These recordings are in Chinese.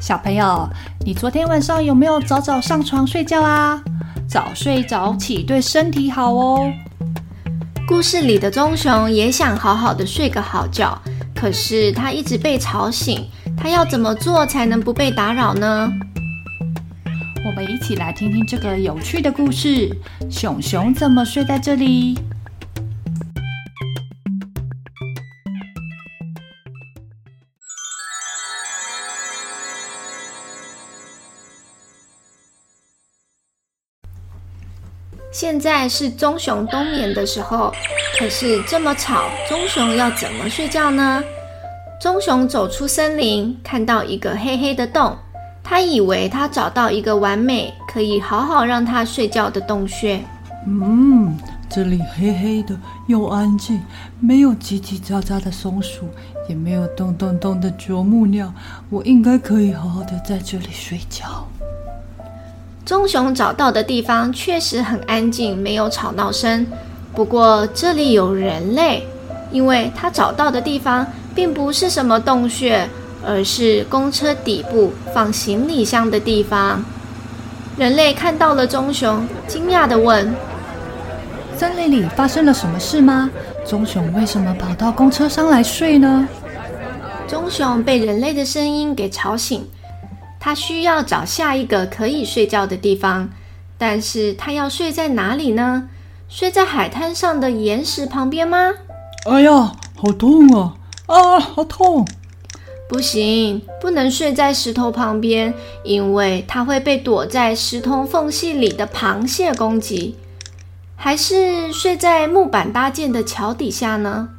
小朋友，你昨天晚上有没有早早上床睡觉啊？早睡早起对身体好哦。故事里的棕熊也想好好的睡个好觉，可是它一直被吵醒。它要怎么做才能不被打扰呢？我们一起来听听这个有趣的故事：熊熊怎么睡在这里？现在是棕熊冬眠的时候，可是这么吵，棕熊要怎么睡觉呢？棕熊走出森林，看到一个黑黑的洞，他以为他找到一个完美可以好好让他睡觉的洞穴。嗯，这里黑黑的又安静，没有叽叽喳喳的松鼠，也没有咚咚咚的啄木鸟，我应该可以好好的在这里睡觉。棕熊找到的地方确实很安静，没有吵闹声。不过这里有人类，因为它找到的地方并不是什么洞穴，而是公车底部放行李箱的地方。人类看到了棕熊，惊讶地问：“森林里发生了什么事吗？棕熊为什么跑到公车上来睡呢？”棕熊被人类的声音给吵醒。他需要找下一个可以睡觉的地方，但是他要睡在哪里呢？睡在海滩上的岩石旁边吗？哎呀，好痛啊！啊，好痛！不行，不能睡在石头旁边，因为它会被躲在石头缝隙里的螃蟹攻击。还是睡在木板搭建的桥底下呢？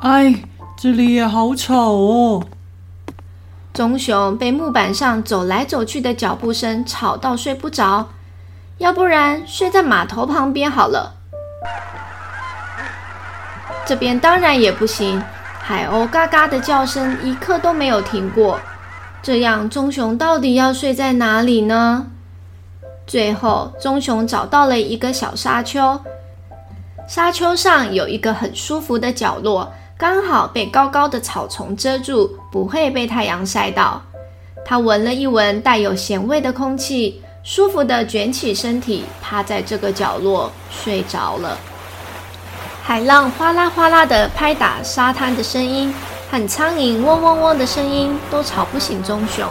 哎，这里也好吵哦。棕熊被木板上走来走去的脚步声吵到睡不着，要不然睡在码头旁边好了。这边当然也不行，海鸥嘎嘎的叫声一刻都没有停过。这样棕熊到底要睡在哪里呢？最后，棕熊找到了一个小沙丘，沙丘上有一个很舒服的角落。刚好被高高的草丛遮住，不会被太阳晒到。他闻了一闻带有咸味的空气，舒服地卷起身体，趴在这个角落睡着了。海浪哗啦哗啦的拍打沙滩的声音，和苍蝇嗡嗡嗡的声音都吵不醒棕熊。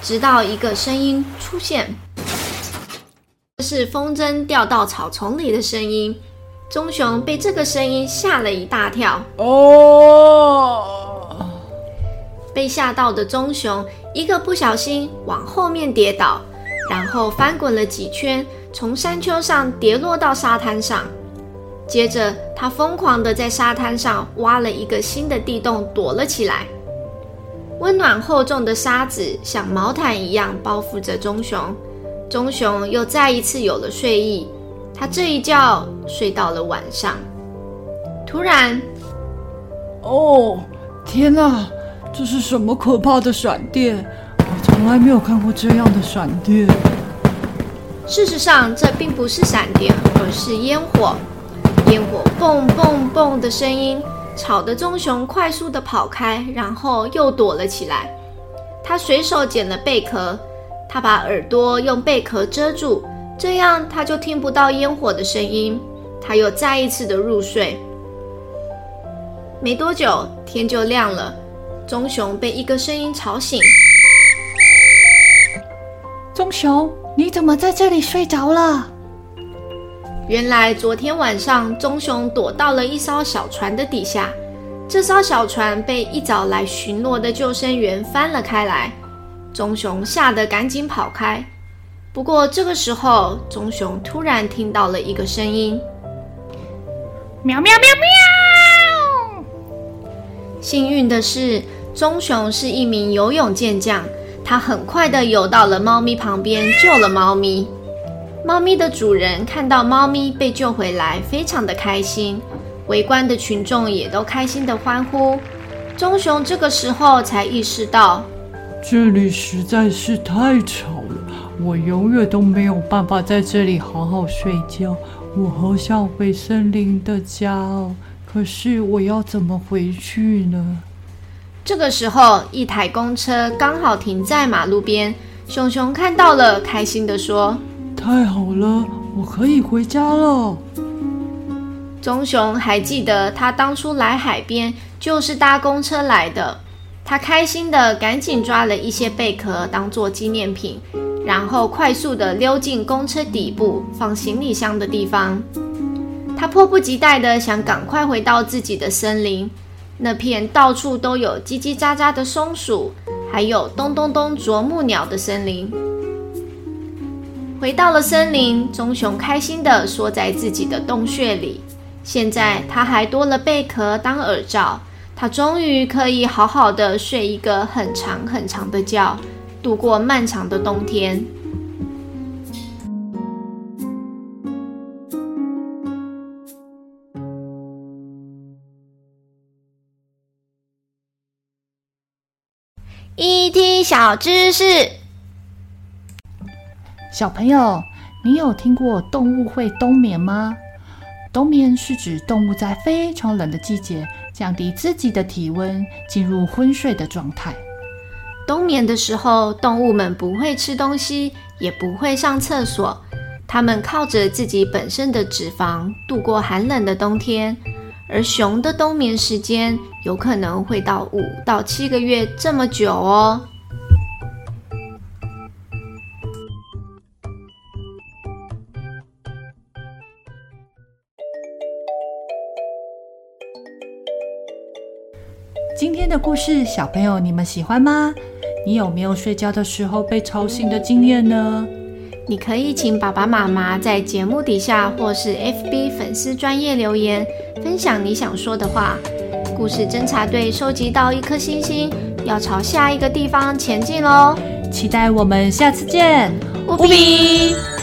直到一个声音出现，这是风筝掉到草丛里的声音。棕熊被这个声音吓了一大跳。哦！被吓到的棕熊一个不小心往后面跌倒，然后翻滚了几圈，从山丘上跌落到沙滩上。接着，他疯狂地在沙滩上挖了一个新的地洞，躲了起来。温暖厚重的沙子像毛毯一样包覆着棕熊，棕熊又再一次有了睡意。他这一觉睡到了晚上，突然，哦，天哪！这是什么可怕的闪电？我从来没有看过这样的闪电。事实上，这并不是闪电，而是烟火。烟火蹦蹦蹦的声音，吵得棕熊快速的跑开，然后又躲了起来。他随手捡了贝壳，他把耳朵用贝壳遮住。这样他就听不到烟火的声音，他又再一次的入睡。没多久，天就亮了，棕熊被一个声音吵醒。棕熊，你怎么在这里睡着了？原来昨天晚上，棕熊躲到了一艘小船的底下，这艘小船被一早来巡逻的救生员翻了开来，棕熊吓得赶紧跑开。不过这个时候，棕熊突然听到了一个声音：“喵喵喵喵！”幸运的是，棕熊是一名游泳健将，它很快的游到了猫咪旁边，救了猫咪。猫咪的主人看到猫咪被救回来，非常的开心，围观的群众也都开心的欢呼。棕熊这个时候才意识到，这里实在是太吵了，我永远都没有办法在这里好好睡觉。我好想回森林的家哦，可是我要怎么回去呢？这个时候，一台公车刚好停在马路边，熊熊看到了，开心的说。太好了，我可以回家了。棕熊还记得他当初来海边就是搭公车来的，他开心的赶紧抓了一些贝壳当做纪念品，然后快速的溜进公车底部放行李箱的地方。他迫不及待的想赶快回到自己的森林，那片到处都有叽叽喳喳的松鼠，还有咚咚咚啄木鸟的森林。回到了森林，棕熊开心地缩在自己的洞穴里。现在它还多了贝壳当耳罩，它终于可以好好的睡一个很长很长的觉，度过漫长的冬天。ET 小知识。小朋友，你有听过动物会冬眠吗？冬眠是指动物在非常冷的季节，降低自己的体温，进入昏睡的状态。冬眠的时候，动物们不会吃东西，也不会上厕所，它们靠着自己本身的脂肪度过寒冷的冬天。而熊的冬眠时间有可能会到五到七个月这么久哦。今天的故事，小朋友你们喜欢吗？你有没有睡觉的时候被吵醒的经验呢？你可以请爸爸妈妈在节目底下或是 FB 粉丝专业留言，分享你想说的话。故事侦查队收集到一颗星星，要朝下一个地方前进喽！期待我们下次见，乌比。